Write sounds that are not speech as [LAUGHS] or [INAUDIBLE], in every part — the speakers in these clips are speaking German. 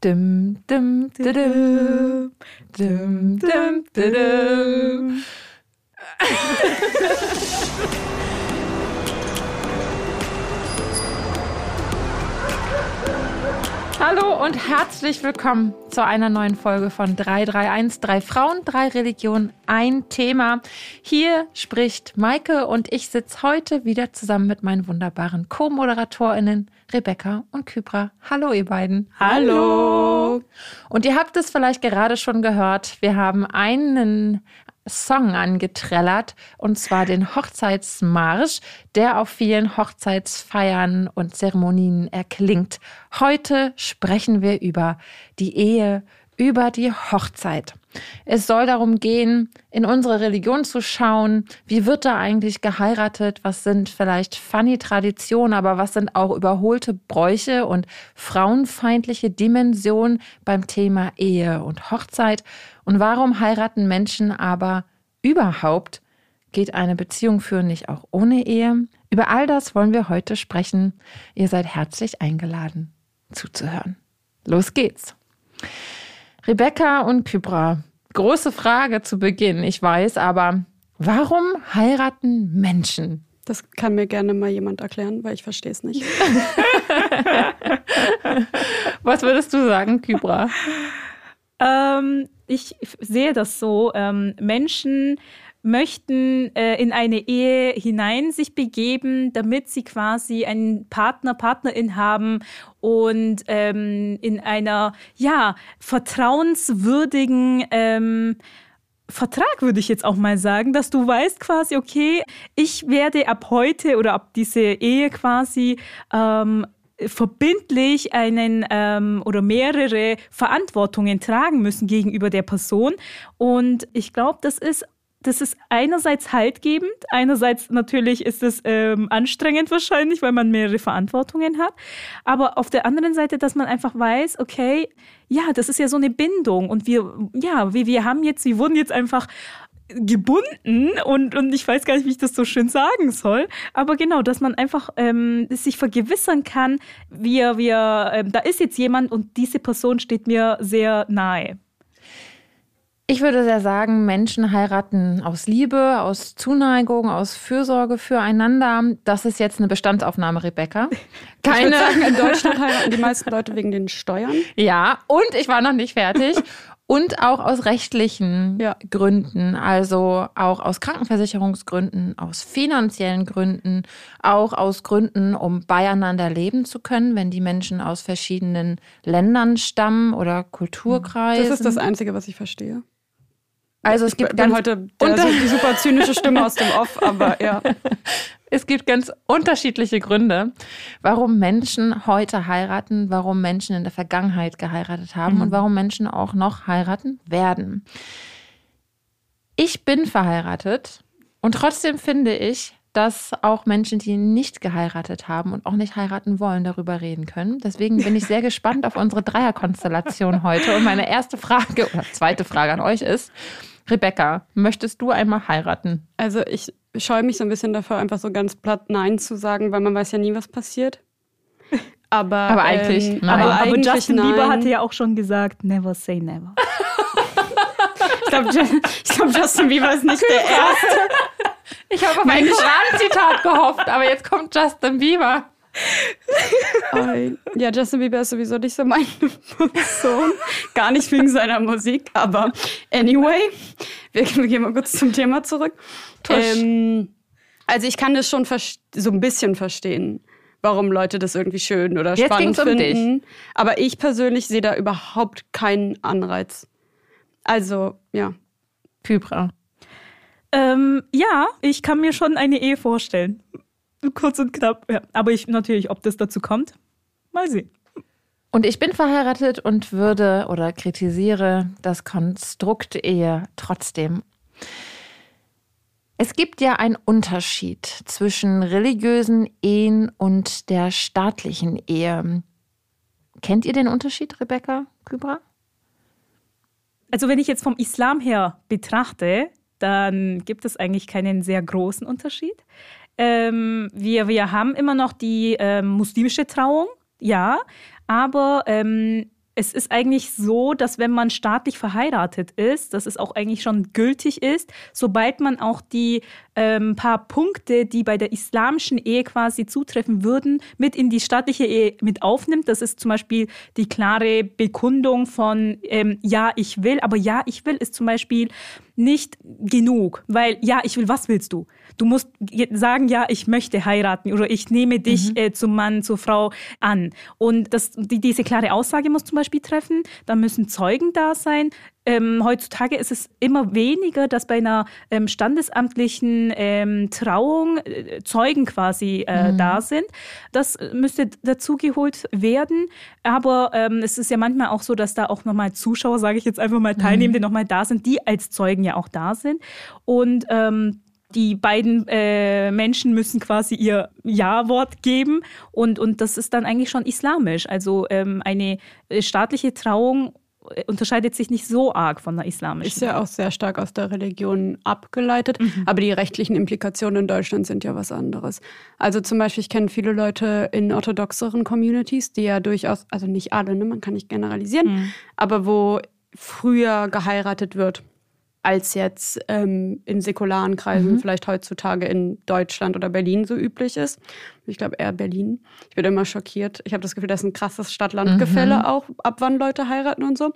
Dum, dum, dum, dum, dum, dum, dum, [LAUGHS] Hallo und herzlich willkommen zu einer neuen Folge von 331. Drei Frauen, drei Religionen, ein Thema. Hier spricht Maike und ich sitze heute wieder zusammen mit meinen wunderbaren Co-ModeratorInnen Rebecca und Kypra. Hallo, ihr beiden. Hallo. Und ihr habt es vielleicht gerade schon gehört. Wir haben einen Song angetrellert, und zwar den Hochzeitsmarsch, der auf vielen Hochzeitsfeiern und Zeremonien erklingt. Heute sprechen wir über die Ehe, über die Hochzeit. Es soll darum gehen, in unsere Religion zu schauen, wie wird da eigentlich geheiratet, was sind vielleicht funny Traditionen, aber was sind auch überholte Bräuche und frauenfeindliche Dimensionen beim Thema Ehe und Hochzeit und warum heiraten Menschen aber überhaupt? Geht eine Beziehung führen nicht auch ohne Ehe? Über all das wollen wir heute sprechen. Ihr seid herzlich eingeladen, zuzuhören. Los geht's. Rebecca und Kybra, große Frage zu Beginn, ich weiß, aber warum heiraten Menschen? Das kann mir gerne mal jemand erklären, weil ich verstehe es nicht. [LAUGHS] Was würdest du sagen, Kybra? Ähm, ich sehe das so. Ähm, Menschen möchten äh, in eine Ehe hinein sich begeben, damit sie quasi einen Partner, Partnerin haben und ähm, in einer ja vertrauenswürdigen ähm, Vertrag würde ich jetzt auch mal sagen, dass du weißt quasi, okay, ich werde ab heute oder ab diese Ehe quasi ähm, verbindlich einen ähm, oder mehrere Verantwortungen tragen müssen gegenüber der Person. Und ich glaube, das ist das ist einerseits haltgebend, einerseits natürlich ist es ähm, anstrengend wahrscheinlich, weil man mehrere Verantwortungen hat. Aber auf der anderen Seite, dass man einfach weiß, okay, ja, das ist ja so eine Bindung und wir, ja, wir, wir haben jetzt, wir wurden jetzt einfach gebunden und, und ich weiß gar nicht, wie ich das so schön sagen soll. Aber genau, dass man einfach ähm, sich vergewissern kann, wir, wir, äh, da ist jetzt jemand und diese Person steht mir sehr nahe. Ich würde sehr sagen, Menschen heiraten aus Liebe, aus Zuneigung, aus Fürsorge füreinander. Das ist jetzt eine Bestandsaufnahme, Rebecca. [LAUGHS] Keine. Sagen, in [LAUGHS] Deutschland heiraten die meisten Leute wegen den Steuern. Ja, und ich war noch nicht fertig. Und auch aus rechtlichen ja. Gründen, also auch aus Krankenversicherungsgründen, aus finanziellen Gründen, auch aus Gründen, um beieinander leben zu können, wenn die Menschen aus verschiedenen Ländern stammen oder Kulturkreisen. Das ist das Einzige, was ich verstehe. Also es gibt ich bin heute der, die super zynische Stimme aus dem Off, aber [LAUGHS] ja. Es gibt ganz unterschiedliche Gründe, warum Menschen heute heiraten, warum Menschen in der Vergangenheit geheiratet haben mhm. und warum Menschen auch noch heiraten werden. Ich bin verheiratet und trotzdem finde ich, dass auch Menschen, die nicht geheiratet haben und auch nicht heiraten wollen, darüber reden können. Deswegen bin ich sehr [LAUGHS] gespannt auf unsere Dreierkonstellation heute. Und meine erste Frage oder zweite Frage an euch ist, Rebecca, möchtest du einmal heiraten? Also ich scheue mich so ein bisschen davor, einfach so ganz platt Nein zu sagen, weil man weiß ja nie, was passiert. [LAUGHS] Aber, aber eigentlich, ähm, nein. Aber, aber eigentlich Justin nein. Bieber hatte ja auch schon gesagt, never say never. [LAUGHS] ich glaube, glaub, Justin Bieber ist nicht der Erste. Ich habe auf ein Koran-Zitat gehofft, aber jetzt kommt Justin Bieber. ja, Justin Bieber ist sowieso nicht so meine Person. Gar nicht wegen seiner Musik, aber anyway, wir, gehen mal kurz zum Thema zurück. Ähm, also ich kann das schon so ein bisschen verstehen, warum Leute das irgendwie schön oder Jetzt spannend finden. Um aber ich persönlich sehe da überhaupt keinen Anreiz. Also, ja. Kybra. Ähm, ja, ich kann mir schon eine Ehe vorstellen. Kurz und knapp. Ja. Aber ich natürlich, ob das dazu kommt, mal sehen. Und ich bin verheiratet und würde oder kritisiere das Konstrukt Ehe trotzdem. Es gibt ja einen Unterschied zwischen religiösen Ehen und der staatlichen Ehe. Kennt ihr den Unterschied, Rebecca Kübra? Also wenn ich jetzt vom Islam her betrachte, dann gibt es eigentlich keinen sehr großen Unterschied. Ähm, wir, wir haben immer noch die ähm, muslimische Trauung, ja, aber ähm, es ist eigentlich so, dass wenn man staatlich verheiratet ist, dass es auch eigentlich schon gültig ist, sobald man auch die ähm, paar Punkte, die bei der islamischen Ehe quasi zutreffen würden, mit in die staatliche Ehe mit aufnimmt. Das ist zum Beispiel die klare Bekundung von ähm, Ja, ich will. Aber Ja, ich will ist zum Beispiel nicht genug, weil Ja, ich will, was willst du? Du musst sagen, ja, ich möchte heiraten oder ich nehme dich mhm. äh, zum Mann, zur Frau an. Und das, die, diese klare Aussage muss zum Beispiel treffen. Da müssen Zeugen da sein. Ähm, heutzutage ist es immer weniger, dass bei einer ähm, standesamtlichen ähm, Trauung äh, Zeugen quasi äh, mhm. da sind. Das müsste dazugeholt werden. Aber ähm, es ist ja manchmal auch so, dass da auch nochmal Zuschauer, sage ich jetzt einfach mal, Teilnehmende mhm. nochmal da sind, die als Zeugen ja auch da sind. Und ähm, die beiden äh, Menschen müssen quasi ihr Ja-Wort geben und, und das ist dann eigentlich schon islamisch. Also ähm, eine äh, staatliche Trauung unterscheidet sich nicht so arg von der islamischen. Ist ja auch sehr stark aus der Religion abgeleitet, mhm. aber die rechtlichen Implikationen in Deutschland sind ja was anderes. Also zum Beispiel, ich kenne viele Leute in orthodoxeren Communities, die ja durchaus, also nicht alle, ne, man kann nicht generalisieren, mhm. aber wo früher geheiratet wird als jetzt ähm, in säkularen Kreisen mhm. vielleicht heutzutage in Deutschland oder Berlin so üblich ist. Ich glaube eher Berlin. Ich bin immer schockiert. Ich habe das Gefühl, das ist ein krasses Stadt-Land-Gefälle mhm. auch, ab wann Leute heiraten und so.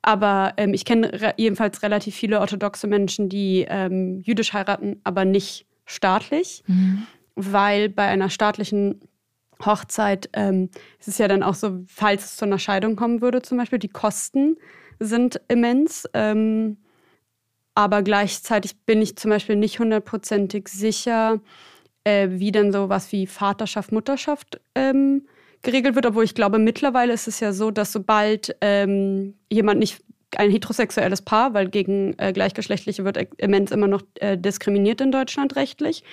Aber ähm, ich kenne re jedenfalls relativ viele orthodoxe Menschen, die ähm, jüdisch heiraten, aber nicht staatlich, mhm. weil bei einer staatlichen Hochzeit ähm, ist es ja dann auch so, falls es zu einer Scheidung kommen würde, zum Beispiel, die Kosten sind immens. Ähm, aber gleichzeitig bin ich zum Beispiel nicht hundertprozentig sicher, äh, wie dann sowas wie Vaterschaft, Mutterschaft ähm, geregelt wird. Obwohl ich glaube, mittlerweile ist es ja so, dass sobald ähm, jemand nicht ein heterosexuelles Paar, weil gegen äh, Gleichgeschlechtliche wird immens immer noch äh, diskriminiert in Deutschland rechtlich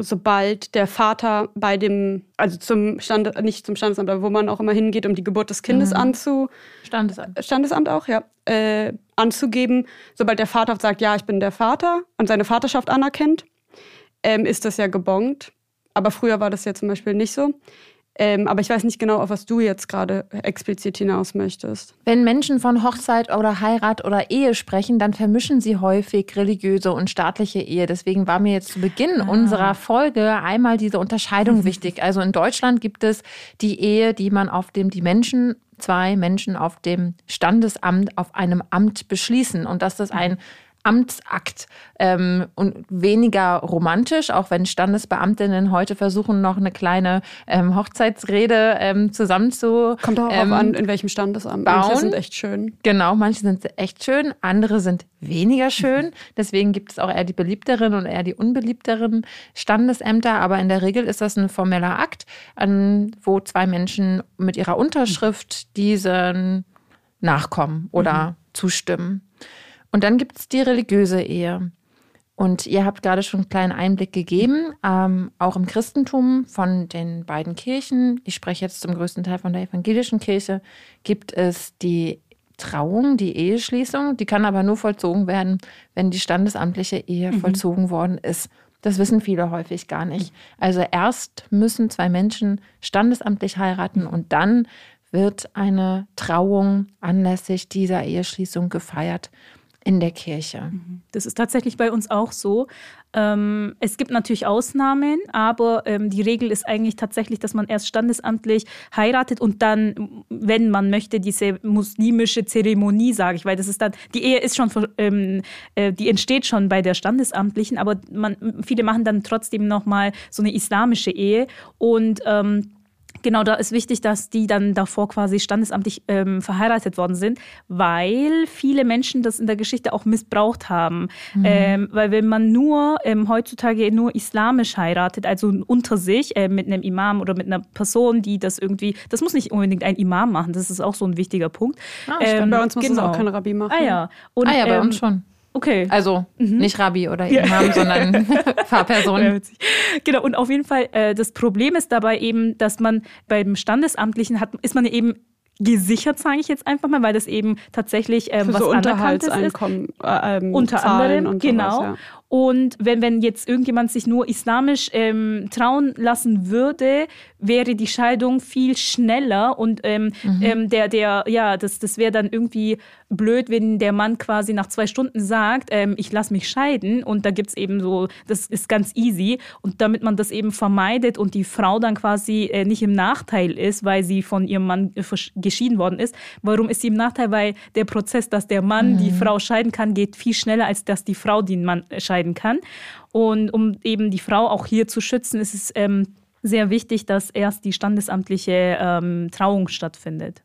sobald der Vater bei dem, also zum Stand, nicht zum Standesamt, aber wo man auch immer hingeht, um die Geburt des Kindes mhm. anzu... Standesamt. Standesamt auch, ja. Äh, anzugeben, sobald der Vater sagt, ja, ich bin der Vater und seine Vaterschaft anerkennt, ähm, ist das ja gebongt. Aber früher war das ja zum Beispiel nicht so. Ähm, aber ich weiß nicht genau, auf was du jetzt gerade explizit hinaus möchtest. Wenn Menschen von Hochzeit oder Heirat oder Ehe sprechen, dann vermischen sie häufig religiöse und staatliche Ehe. Deswegen war mir jetzt zu Beginn ah. unserer Folge einmal diese Unterscheidung [LAUGHS] wichtig. Also in Deutschland gibt es die Ehe, die man auf dem die Menschen zwei Menschen auf dem Standesamt auf einem Amt beschließen und dass das ein Amtsakt ähm, und weniger romantisch, auch wenn Standesbeamtinnen heute versuchen, noch eine kleine ähm, Hochzeitsrede ähm, zusammen zu Kommt auch ähm, an, in welchem Standesamt. Bauen. Manche sind echt schön. Genau, manche sind echt schön, andere sind weniger schön. [LAUGHS] Deswegen gibt es auch eher die beliebteren und eher die unbeliebteren Standesämter. Aber in der Regel ist das ein formeller Akt, an, wo zwei Menschen mit ihrer Unterschrift diesen nachkommen oder mhm. zustimmen. Und dann gibt es die religiöse Ehe. Und ihr habt gerade schon einen kleinen Einblick gegeben, ähm, auch im Christentum von den beiden Kirchen. Ich spreche jetzt zum größten Teil von der evangelischen Kirche. Gibt es die Trauung, die Eheschließung. Die kann aber nur vollzogen werden, wenn die standesamtliche Ehe mhm. vollzogen worden ist. Das wissen viele häufig gar nicht. Also erst müssen zwei Menschen standesamtlich heiraten und dann wird eine Trauung anlässlich dieser Eheschließung gefeiert in der Kirche. Mhm. Das ist tatsächlich bei uns auch so. Ähm, es gibt natürlich Ausnahmen, aber ähm, die Regel ist eigentlich tatsächlich, dass man erst standesamtlich heiratet und dann, wenn man möchte, diese muslimische Zeremonie, sage ich, weil das ist dann, die Ehe ist schon, ähm, äh, die entsteht schon bei der standesamtlichen, aber man, viele machen dann trotzdem nochmal so eine islamische Ehe und ähm, Genau, da ist wichtig, dass die dann davor quasi standesamtlich ähm, verheiratet worden sind, weil viele Menschen das in der Geschichte auch missbraucht haben. Mhm. Ähm, weil wenn man nur ähm, heutzutage nur islamisch heiratet, also unter sich äh, mit einem Imam oder mit einer Person, die das irgendwie, das muss nicht unbedingt ein Imam machen, das ist auch so ein wichtiger Punkt. Ah, bei uns muss genau. es auch kein Rabbi machen. Ah ja, Und, ah, ja bei uns ähm, schon. Okay. Also mhm. nicht Rabbi oder Imam, ja. sondern [LAUGHS] Fahrperson. Genau, und auf jeden Fall, äh, das Problem ist dabei eben, dass man beim Standesamtlichen hat, ist man eben gesichert, sage ich jetzt einfach mal, weil das eben tatsächlich ähm, Für was so Unterhaltseinkommen ist. Äh, ähm, Unter anderem, genau. Sowas, ja. Und wenn, wenn jetzt irgendjemand sich nur islamisch ähm, trauen lassen würde, wäre die Scheidung viel schneller und ähm, mhm. ähm, der, der, ja, das, das wäre dann irgendwie blöd, wenn der Mann quasi nach zwei Stunden sagt, ähm, ich lasse mich scheiden und da gibt es eben so, das ist ganz easy und damit man das eben vermeidet und die Frau dann quasi äh, nicht im Nachteil ist, weil sie von ihrem Mann äh, geschieden worden ist. Warum ist sie im Nachteil? Weil der Prozess, dass der Mann mhm. die Frau scheiden kann, geht viel schneller, als dass die Frau den Mann scheiden kann. Und um eben die Frau auch hier zu schützen, ist es ähm, sehr wichtig, dass erst die standesamtliche ähm, Trauung stattfindet.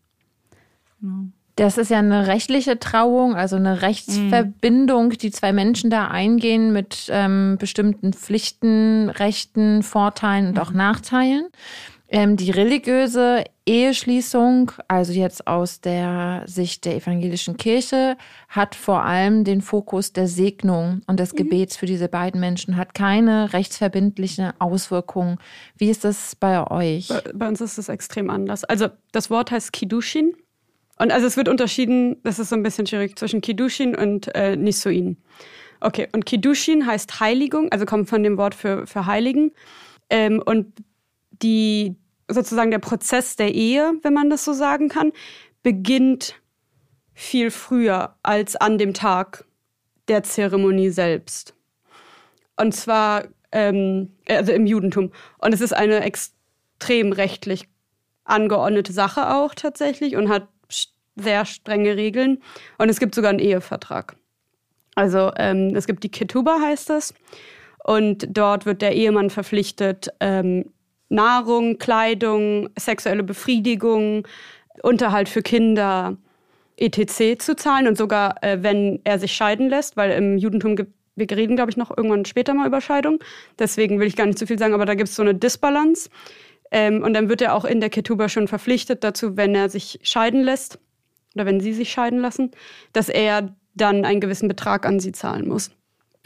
Ja. Das ist ja eine rechtliche Trauung, also eine Rechtsverbindung, die zwei Menschen da eingehen mit ähm, bestimmten Pflichten, Rechten, Vorteilen und auch mhm. Nachteilen. Ähm, die religiöse Eheschließung, also jetzt aus der Sicht der evangelischen Kirche, hat vor allem den Fokus der Segnung und des mhm. Gebets für diese beiden Menschen, hat keine rechtsverbindliche Auswirkung. Wie ist das bei euch? Bei, bei uns ist es extrem anders. Also das Wort heißt Kiddushin. Und also es wird unterschieden, das ist so ein bisschen schwierig, zwischen Kiddushin und äh, Nisuin. Okay, und Kiddushin heißt Heiligung, also kommt von dem Wort für, für Heiligen. Ähm, und die, sozusagen der Prozess der Ehe, wenn man das so sagen kann, beginnt viel früher als an dem Tag der Zeremonie selbst. Und zwar ähm, also im Judentum. Und es ist eine extrem rechtlich angeordnete Sache auch tatsächlich und hat sehr strenge Regeln. Und es gibt sogar einen Ehevertrag. Also ähm, es gibt die Ketuba, heißt das. Und dort wird der Ehemann verpflichtet, ähm, Nahrung, Kleidung, sexuelle Befriedigung, Unterhalt für Kinder, etc. zu zahlen und sogar, äh, wenn er sich scheiden lässt, weil im Judentum gibt wir reden, glaube ich, noch irgendwann später mal über Scheidung. Deswegen will ich gar nicht zu viel sagen, aber da gibt es so eine Disbalance. Ähm, und dann wird er auch in der Ketuba schon verpflichtet dazu, wenn er sich scheiden lässt oder wenn sie sich scheiden lassen, dass er dann einen gewissen Betrag an sie zahlen muss.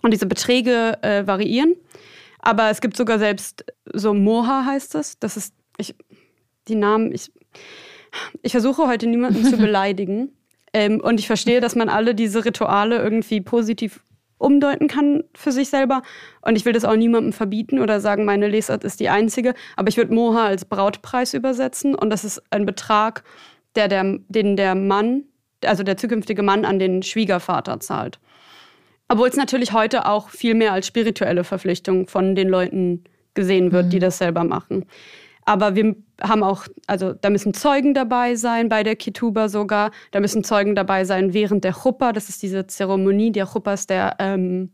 Und diese Beträge äh, variieren. Aber es gibt sogar selbst so Moha heißt es. Das ist, ich, die Namen, ich, ich versuche heute niemanden zu [LAUGHS] beleidigen. Ähm, und ich verstehe, dass man alle diese Rituale irgendwie positiv umdeuten kann für sich selber. Und ich will das auch niemandem verbieten oder sagen, meine Lesart ist die einzige. Aber ich würde Moha als Brautpreis übersetzen. Und das ist ein Betrag, der, der, den der Mann, also der zukünftige Mann, an den Schwiegervater zahlt. Obwohl es natürlich heute auch viel mehr als spirituelle Verpflichtung von den Leuten gesehen wird, mhm. die das selber machen. Aber wir haben auch, also da müssen Zeugen dabei sein, bei der Kituba sogar. Da müssen Zeugen dabei sein während der Chuppa. Das ist diese Zeremonie. Der Chuppa ist der ähm,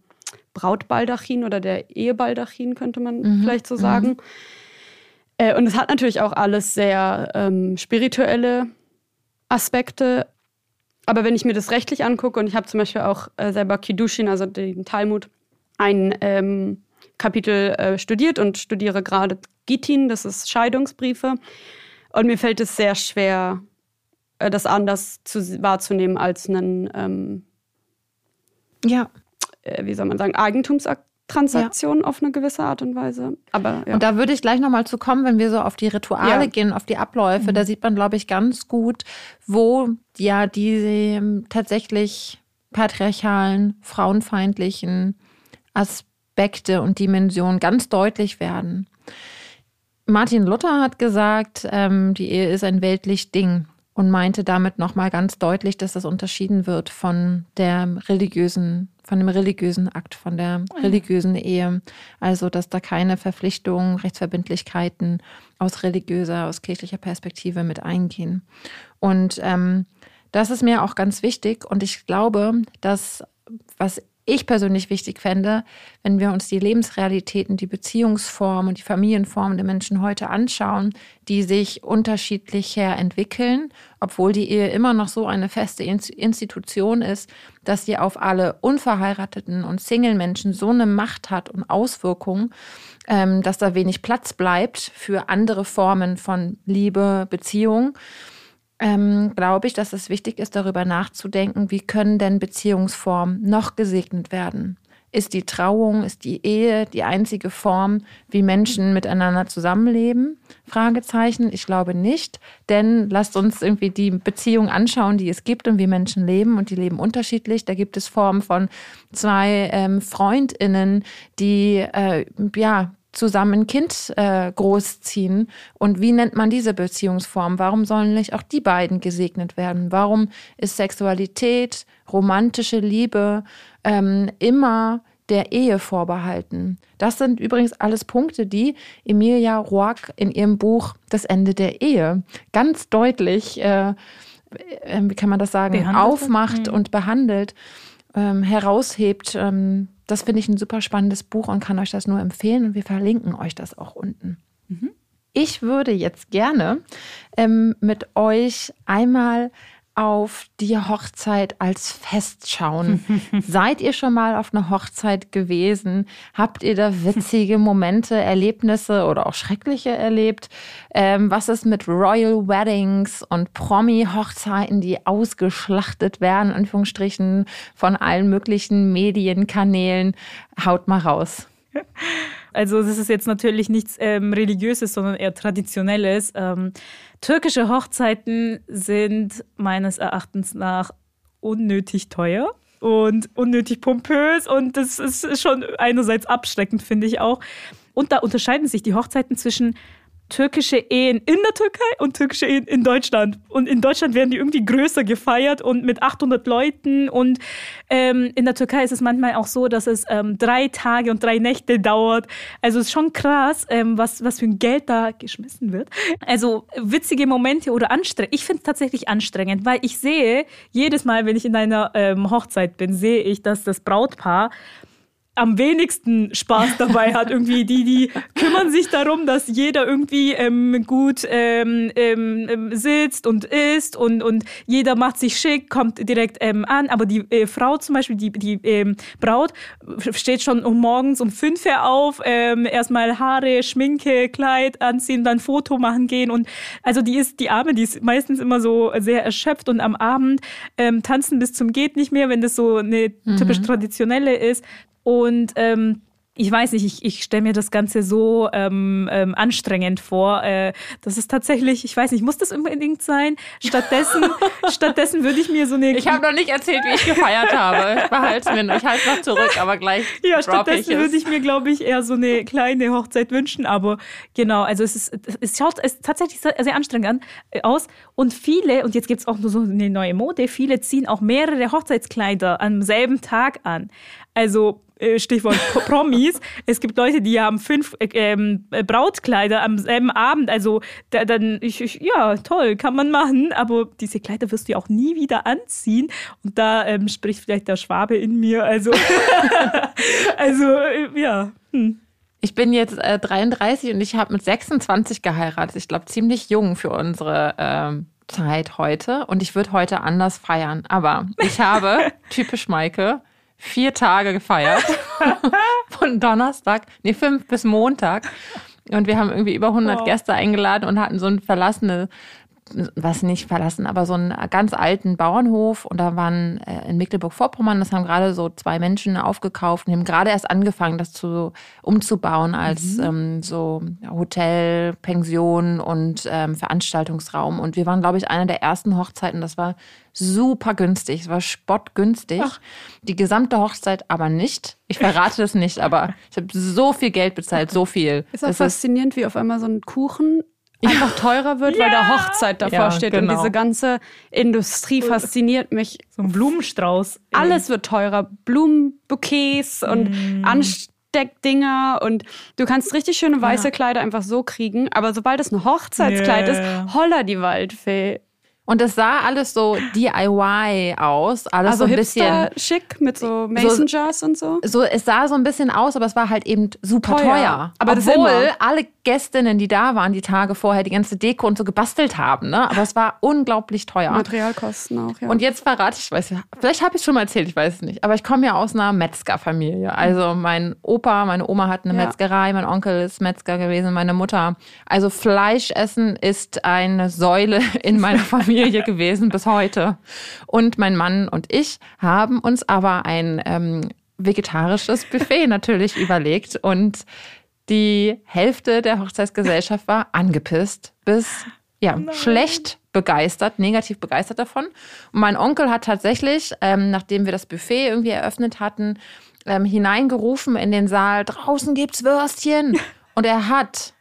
Brautbaldachin oder der Ehebaldachin, könnte man mhm. vielleicht so sagen. Mhm. Äh, und es hat natürlich auch alles sehr ähm, spirituelle Aspekte. Aber wenn ich mir das rechtlich angucke, und ich habe zum Beispiel auch äh, selber Kiddushin, also den Talmud, ein ähm, Kapitel äh, studiert und studiere gerade Gittin, das ist Scheidungsbriefe. Und mir fällt es sehr schwer, äh, das anders zu, wahrzunehmen als einen, ähm, ja. Äh, wie soll man sagen, Eigentumsakt Transaktion ja. auf eine gewisse Art und Weise. Aber, ja. Und da würde ich gleich nochmal zu kommen, wenn wir so auf die Rituale ja. gehen, auf die Abläufe. Mhm. Da sieht man, glaube ich, ganz gut, wo ja diese ähm, tatsächlich patriarchalen, frauenfeindlichen Aspekte und Dimensionen ganz deutlich werden. Martin Luther hat gesagt, ähm, die Ehe ist ein weltlich Ding und meinte damit nochmal ganz deutlich, dass das unterschieden wird von der religiösen, von dem religiösen Akt, von der religiösen Ehe. Also, dass da keine Verpflichtungen, Rechtsverbindlichkeiten aus religiöser, aus kirchlicher Perspektive mit eingehen. Und ähm, das ist mir auch ganz wichtig. Und ich glaube, dass was ich persönlich wichtig fände, wenn wir uns die Lebensrealitäten, die Beziehungsformen und die Familienformen der Menschen heute anschauen, die sich unterschiedlich entwickeln, obwohl die Ehe immer noch so eine feste Institution ist, dass sie auf alle unverheirateten und Single-Menschen so eine Macht hat und Auswirkungen, ähm, dass da wenig Platz bleibt für andere Formen von Liebe, Beziehung ähm, glaube ich, dass es wichtig ist, darüber nachzudenken, wie können denn Beziehungsformen noch gesegnet werden Ist die Trauung, ist die Ehe die einzige Form, wie Menschen miteinander zusammenleben? Fragezeichen. Ich glaube nicht, denn lasst uns irgendwie die Beziehung anschauen, die es gibt und wie Menschen leben und die leben unterschiedlich. Da gibt es Formen von zwei ähm, Freundinnen, die äh, ja zusammen ein Kind äh, großziehen. Und wie nennt man diese Beziehungsform? Warum sollen nicht auch die beiden gesegnet werden? Warum ist Sexualität, romantische Liebe ähm, immer der Ehe vorbehalten? Das sind übrigens alles Punkte, die Emilia Roark in ihrem Buch Das Ende der Ehe ganz deutlich, äh, äh, wie kann man das sagen, behandelt aufmacht mhm. und behandelt, ähm, heraushebt. Ähm, das finde ich ein super spannendes Buch und kann euch das nur empfehlen und wir verlinken euch das auch unten. Mhm. Ich würde jetzt gerne ähm, mit euch einmal auf die Hochzeit als Fest schauen. [LAUGHS] Seid ihr schon mal auf einer Hochzeit gewesen? Habt ihr da witzige Momente, Erlebnisse oder auch schreckliche erlebt? Ähm, was ist mit Royal Weddings und Promi-Hochzeiten, die ausgeschlachtet werden, in Anführungsstrichen, von allen möglichen Medienkanälen? Haut mal raus. Also das ist jetzt natürlich nichts ähm, religiöses, sondern eher traditionelles. Ähm, türkische Hochzeiten sind meines Erachtens nach unnötig teuer und unnötig pompös und das ist schon einerseits abschreckend, finde ich auch. Und da unterscheiden sich die Hochzeiten zwischen türkische Ehen in der Türkei und türkische Ehen in Deutschland. Und in Deutschland werden die irgendwie größer gefeiert und mit 800 Leuten. Und ähm, in der Türkei ist es manchmal auch so, dass es ähm, drei Tage und drei Nächte dauert. Also es ist schon krass, ähm, was, was für ein Geld da geschmissen wird. Also witzige Momente oder anstrengend. Ich finde es tatsächlich anstrengend, weil ich sehe, jedes Mal, wenn ich in einer ähm, Hochzeit bin, sehe ich, dass das Brautpaar am wenigsten Spaß dabei hat. Irgendwie die, die kümmern sich darum, dass jeder irgendwie ähm, gut ähm, ähm, sitzt und isst und, und jeder macht sich schick, kommt direkt ähm, an. Aber die äh, Frau zum Beispiel, die, die ähm, Braut, steht schon um morgens um fünf Uhr auf, ähm, erstmal Haare, Schminke, Kleid anziehen, dann Foto machen gehen. Und also die ist, die Arme, die ist meistens immer so sehr erschöpft und am Abend ähm, tanzen bis zum Geht nicht mehr, wenn das so eine typisch mhm. traditionelle ist. Und ähm, ich weiß nicht, ich, ich stelle mir das Ganze so ähm, ähm, anstrengend vor. Äh, das ist tatsächlich, ich weiß nicht, muss das unbedingt sein? Stattdessen, [LAUGHS] stattdessen würde ich mir so eine. Ich habe noch nicht erzählt, wie ich gefeiert habe. Ich behalte es mir noch. Ich halte noch zurück, aber gleich. Ja, stattdessen würde ich mir, glaube ich, eher so eine kleine Hochzeit wünschen. Aber genau, also es ist, es schaut es tatsächlich sehr, anstrengend an, äh, aus. Und viele, und jetzt gibt es auch nur so eine neue Mode, viele ziehen auch mehrere Hochzeitskleider am selben Tag an. Also Stichwort Promis. es gibt Leute, die haben fünf äh, ähm, Brautkleider am selben Abend. Also da, dann, ich, ich, ja, toll, kann man machen. Aber diese Kleider wirst du ja auch nie wieder anziehen. Und da ähm, spricht vielleicht der Schwabe in mir. Also, [LAUGHS] also äh, ja. Hm. Ich bin jetzt äh, 33 und ich habe mit 26 geheiratet. Ich glaube, ziemlich jung für unsere ähm, Zeit heute. Und ich würde heute anders feiern. Aber ich habe, [LAUGHS] typisch Maike, vier Tage gefeiert. [LAUGHS] Von Donnerstag, nee, fünf bis Montag. Und wir haben irgendwie über 100 wow. Gäste eingeladen und hatten so ein verlassene was nicht verlassen, aber so einen ganz alten Bauernhof und da waren äh, in Mecklenburg-Vorpommern, das haben gerade so zwei Menschen aufgekauft und haben gerade erst angefangen, das zu umzubauen als mhm. ähm, so Hotel, Pension und ähm, Veranstaltungsraum. Und wir waren, glaube ich, einer der ersten Hochzeiten. Das war super günstig, es war spottgünstig. Ach. Die gesamte Hochzeit aber nicht. Ich verrate es nicht, aber ich habe so viel Geld bezahlt, so viel. Ist auch es faszinierend, ist, wie auf einmal so ein Kuchen einfach teurer wird, ja. weil da Hochzeit davor ja, steht. Genau. Und diese ganze Industrie fasziniert mich. So ein Blumenstrauß. Alles wird teurer. Blumenbouquets und mm. Ansteckdinger und du kannst richtig schöne weiße ja. Kleider einfach so kriegen. Aber sobald es ein Hochzeitskleid yeah. ist, holla die Waldfee. Und es sah alles so DIY aus, alles also so ein bisschen schick mit so Mason Jars so, und so. So es sah so ein bisschen aus, aber es war halt eben super teuer. teuer. Aber Obwohl alle Gästinnen, die da waren, die Tage vorher die ganze Deko und so gebastelt haben, ne? Aber es war unglaublich teuer. Materialkosten auch, ja. Und jetzt verrate ich, weiß vielleicht habe ich es schon mal erzählt, ich weiß es nicht, aber ich komme ja aus einer Metzgerfamilie. Also mein Opa, meine Oma hat eine ja. Metzgerei, mein Onkel ist Metzger gewesen, meine Mutter. Also Fleischessen ist eine Säule [LAUGHS] in meiner Familie. Familie [LAUGHS] gewesen bis heute. Und mein Mann und ich haben uns aber ein ähm, vegetarisches Buffet natürlich überlegt und die Hälfte der Hochzeitsgesellschaft war angepisst bis ja, schlecht begeistert, negativ begeistert davon. Und mein Onkel hat tatsächlich, ähm, nachdem wir das Buffet irgendwie eröffnet hatten, ähm, hineingerufen in den Saal, draußen gibt's Würstchen. [LAUGHS] Und er hat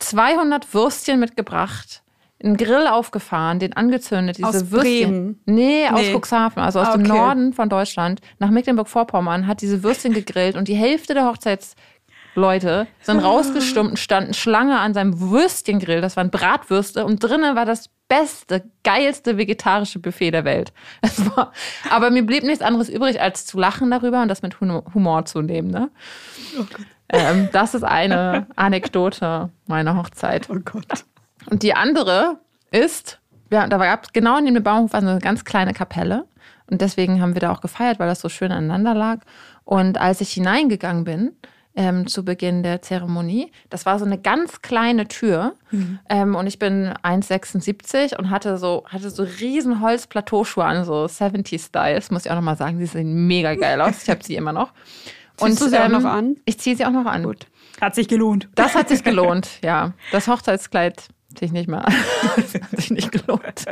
200 Würstchen mitgebracht, einen Grill aufgefahren, den angezündet, diese Aus Würstchen. Bremen? Nee, aus Nee. Cuxhaven, also aus Ah, dem okay. Norden von Deutschland, nach Mecklenburg-Vorpommern, hat diese Würstchen gegrillt und die Hälfte der Hochzeitsleute sind rausgestummt und standen Schlange an seinem Würstchengrill. Das waren Bratwürste und drinnen war das beste, geilste vegetarische Buffet der Welt. [LAUGHS] War, aber mir blieb nichts anderes übrig, als zu lachen darüber und das mit Humor zu nehmen. Ne? ähm, das ist eine [LAUGHS] Anekdote meiner Hochzeit. Oh Gott. Und die andere ist, ja, da gab es genau neben dem Bauernhof so eine ganz kleine Kapelle. Und deswegen haben wir da auch gefeiert, weil das so schön aneinander lag. Und als ich hineingegangen bin, ähm, zu Beginn der Zeremonie, das war so eine ganz kleine Tür. Ähm, und ich bin 1,76 und hatte so, hatte so riesen Holzplateauschuhe an, so 70-Styles, muss ich auch nochmal sagen. Die sehen mega geil aus. Ich habe sie immer noch. Ziehst du sie auch noch an? Ich ziehe sie auch noch an. Gut. Hat sich gelohnt. Das hat sich gelohnt, ja. Das Hochzeitskleid sich nicht [LAUGHS] hat sich nicht gelohnt.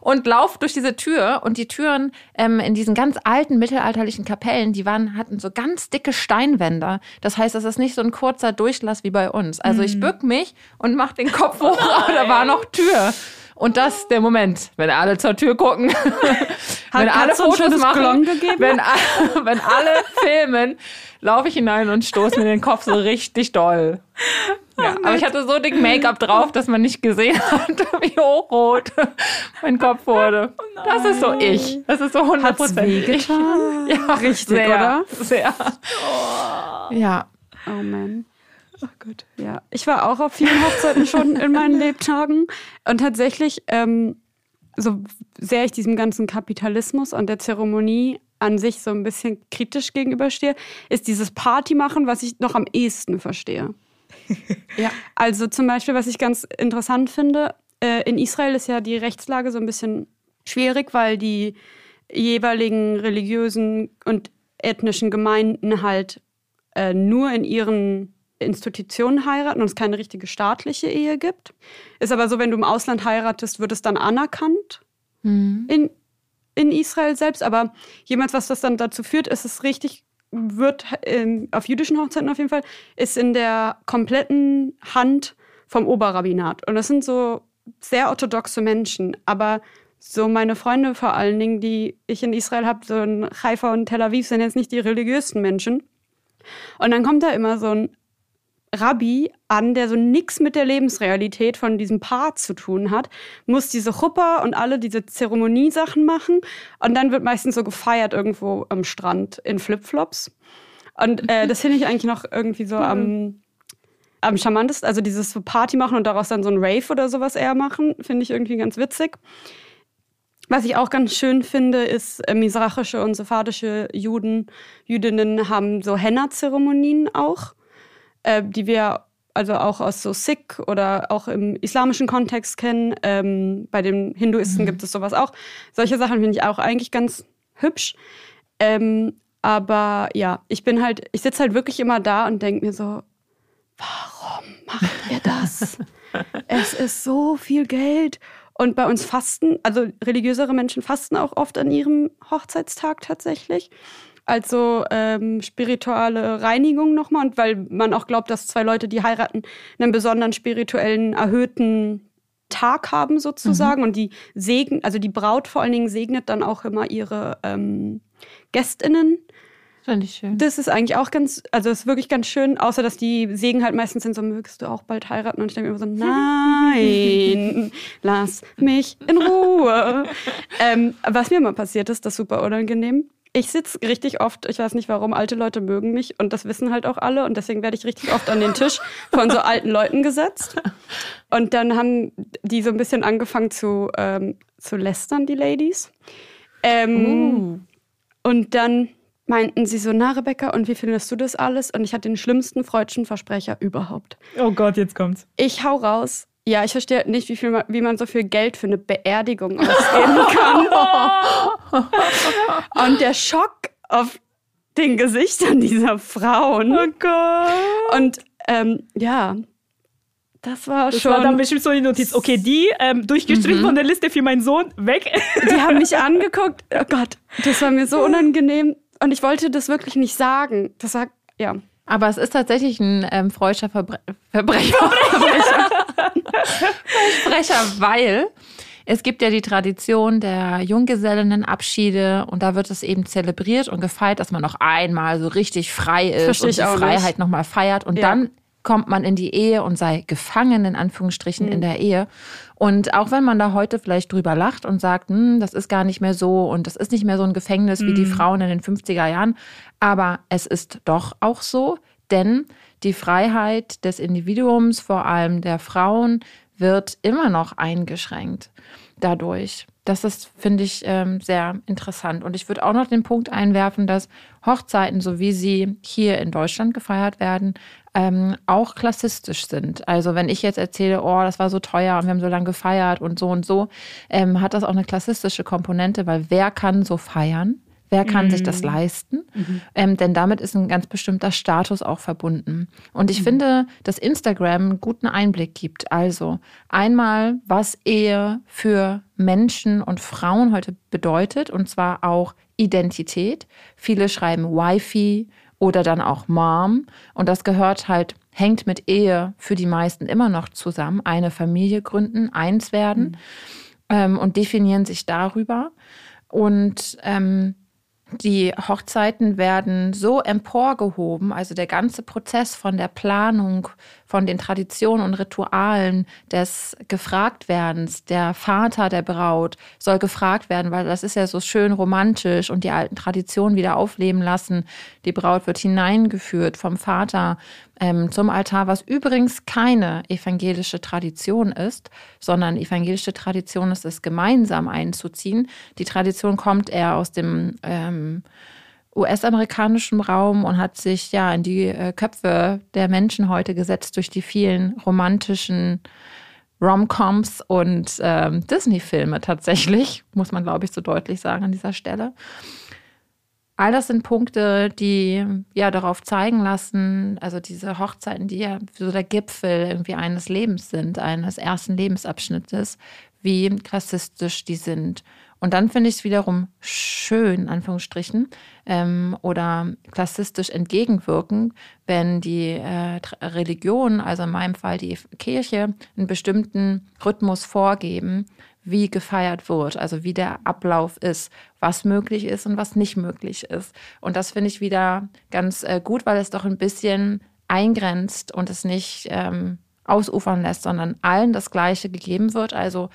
Und lauf durch diese Tür und die Türen ähm, in diesen ganz alten mittelalterlichen Kapellen, die waren, hatten so ganz dicke Steinwände. Das heißt, das ist nicht so ein kurzer Durchlass wie bei uns. Also ich bück mich und mach den Kopf hoch, aber da war noch Tür. Und das ist der Moment, wenn alle zur Tür gucken, [LAUGHS] wenn alle Fotos machen, wenn, [LAUGHS] wenn alle filmen, laufe ich hinein und stoße mir den Kopf so richtig doll. [LAUGHS] Ja, aber ich hatte so dick Make-up drauf, dass man nicht gesehen hat, wie hochrot mein Kopf wurde. Das ist so ich. Das ist so 100 Hat's Prozent wehgetan? Ja, Richtig, sehr, oder? Sehr. Ja. Oh man. Oh Gott. Ja, ich war auch auf vielen Hochzeiten schon in meinen [LAUGHS] Lebtagen und tatsächlich, ähm, so sehr ich diesem ganzen Kapitalismus und der Zeremonie an sich so ein bisschen kritisch gegenüberstehe, ist dieses Partymachen, was ich noch am ehesten verstehe. [LAUGHS] Ja. Also zum Beispiel, was ich ganz interessant finde, äh, in Israel ist ja die Rechtslage so ein bisschen schwierig, weil die jeweiligen religiösen und ethnischen Gemeinden halt äh, nur in ihren Institutionen heiraten und es keine richtige staatliche Ehe gibt. Ist aber so, wenn du im Ausland heiratest, wird es dann anerkannt in, in Israel selbst. Aber jemals, was das dann dazu führt, ist es richtig, wird ähm, auf jüdischen Hochzeiten auf jeden Fall, ist in der kompletten Hand vom Oberrabbinat. Und das sind so sehr orthodoxe Menschen. Aber so meine Freunde vor allen Dingen, die ich in Israel habe, so in Haifa und Tel Aviv, sind jetzt nicht die religiösen Menschen. Und dann kommt da immer so ein Rabbi an, der so nichts mit der Lebensrealität von diesem Paar zu tun hat, muss diese Chuppa und alle diese Zeremoniesachen machen. Und dann wird meistens so gefeiert irgendwo am Strand in Flipflops. Und äh, das finde ich eigentlich noch irgendwie so [LAUGHS] am, am charmantesten. Also dieses so Party machen und daraus dann so ein Rave oder sowas eher machen, finde ich irgendwie ganz witzig. Was ich auch ganz schön finde, ist, äh, misrachische und sephardische Juden, Jüdinnen haben so Henna-Zeremonien auch, äh, die wir also auch aus so Sikh oder auch im islamischen Kontext kennen. Ähm, bei den Hinduisten gibt es sowas auch. Solche Sachen finde ich auch eigentlich ganz hübsch. Ähm, aber ja, ich bin halt, ich sitze halt wirklich immer da und denke mir so, warum macht ihr das? [LAUGHS] es ist so viel Geld. Und bei uns fasten, also religiösere Menschen fasten auch oft an ihrem Hochzeitstag tatsächlich. Also ähm, spirituelle Reinigung nochmal. Und weil man auch glaubt, dass zwei Leute, die heiraten, einen besonderen spirituellen, erhöhten Tag haben sozusagen. Und die segnen, also die Braut vor allen Dingen segnet dann auch immer ihre ähm, GästInnen. Finde ich schön. Das ist eigentlich auch ganz, also ist wirklich ganz schön, außer dass die Segen halt meistens sind so, mögest du auch bald heiraten? Und ich denke immer so, nein, [LAUGHS] lass mich in Ruhe. [LAUGHS] ähm, was mir mal passiert ist, das ist super unangenehm. Ich sitze richtig oft, ich weiß nicht warum, alte Leute mögen mich und das wissen halt auch alle und deswegen werde ich richtig oft an den Tisch von so alten Leuten gesetzt. Und dann haben die so ein bisschen angefangen zu, ähm, zu lästern, die Ladies. Ähm, Und dann meinten sie so, na Rebecca, und wie findest du das alles? Und ich hatte den schlimmsten freudschen Versprecher überhaupt. Oh Gott, jetzt kommt's. Ich hau raus. Ja, ich verstehe nicht, wie, viel man, wie man so viel Geld für eine Beerdigung ausgeben kann. [LAUGHS] und der Schock auf den Gesichtern dieser Frauen. Oh Gott. Und ähm, ja, das war Das schon. war dann bestimmt so die Notiz. Okay, die ähm, durchgestrichen Mhm. von der Liste für meinen Sohn, weg. die haben mich [LAUGHS] angeguckt. Oh Gott, das war mir so unangenehm. Und ich wollte das wirklich nicht sagen. Das war, ja. Aber es ist tatsächlich ein ähm, freudscher Verbre Verbrecher. [LAUGHS] Verbrecher. Versprecher, weil es gibt ja die Tradition der Junggesellinnenabschiede und da wird es eben zelebriert und gefeiert, dass man noch einmal so richtig frei ist Versteh und die Freiheit nochmal feiert und Ja. dann kommt man in die Ehe und sei gefangen in Anführungsstrichen in der Ehe. Und auch wenn man da heute vielleicht drüber lacht und sagt, hm, das ist gar nicht mehr so und das ist nicht mehr so ein Gefängnis wie die Frauen in den 50er Jahren, aber es ist doch auch so, denn die Freiheit des Individuums, vor allem der Frauen, wird immer noch eingeschränkt dadurch. Das ist, finde ich, ähm, sehr interessant. Und ich würde auch noch den Punkt einwerfen, dass Hochzeiten, so wie sie hier in Deutschland gefeiert werden, ähm, auch klassistisch sind. Also wenn ich jetzt erzähle, oh, das war so teuer und wir haben so lange gefeiert und so und so, ähm, hat das auch eine klassistische Komponente, weil wer kann so feiern? Wer kann sich das leisten? Ähm, denn damit ist ein ganz bestimmter Status auch verbunden. Und ich finde, dass Instagram einen guten Einblick gibt. Also einmal, was Ehe für Menschen und Frauen heute bedeutet, und zwar auch Identität. Viele schreiben Wifi oder dann auch Mom. Und das gehört halt, hängt mit Ehe für die meisten immer noch zusammen. Eine Familie gründen, eins werden ähm, und definieren sich darüber. Und ähm, die Hochzeiten werden so emporgehoben, also der ganze Prozess von der Planung, von den Traditionen und Ritualen des Gefragtwerdens, der Vater der Braut soll gefragt werden, weil das ist ja so schön romantisch und die alten Traditionen wieder aufleben lassen. Die Braut wird hineingeführt vom Vater ähm, zum Altar, was übrigens keine evangelische Tradition ist, sondern evangelische Tradition ist es, gemeinsam einzuziehen. Die Tradition kommt eher aus dem ähm, US-amerikanischen Raum und hat sich ja in die äh, Köpfe der Menschen heute gesetzt durch die vielen romantischen Rom-Coms und ähm, Disney-Filme tatsächlich, [LAUGHS] muss man, glaube ich, so deutlich sagen an dieser Stelle. All das sind Punkte, die ja darauf zeigen lassen, also diese Hochzeiten, die ja so der Gipfel irgendwie eines Lebens sind, eines ersten Lebensabschnittes, wie klassistisch die sind. Und dann finde ich es wiederum schön, in Anführungsstrichen, ähm, oder klassistisch entgegenwirken, wenn die äh, Religion, also in meinem Fall die Kirche, einen bestimmten Rhythmus vorgeben, wie gefeiert wird, also wie der Ablauf ist, was möglich ist und was nicht möglich ist. Und das finde ich wieder ganz äh, gut, weil es doch ein bisschen eingrenzt und es nicht ähm, ausufern lässt, sondern allen das Gleiche gegeben wird. Also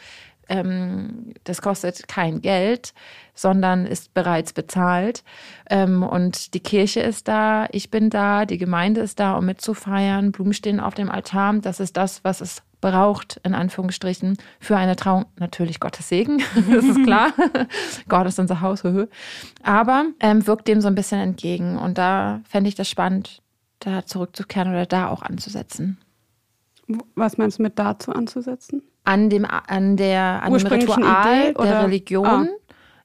das kostet kein Geld, sondern ist bereits bezahlt. Ähm, und die Kirche ist da, ich bin da, die Gemeinde ist da, um mitzufeiern. Blumen stehen auf dem Altar. Das ist das, was es braucht, in Anführungsstrichen, für eine Trauung. Natürlich Gottes Segen, [LAUGHS] das ist klar. [LAUGHS] Gott ist unser Haus. Aber ähm, wirkt dem so ein bisschen entgegen. Und da fände ich das spannend, da zurückzukehren oder da auch anzusetzen. Was meinst du mit dazu anzusetzen? An dem, an der, an dem Ritual Idee der oder- Religion Ah.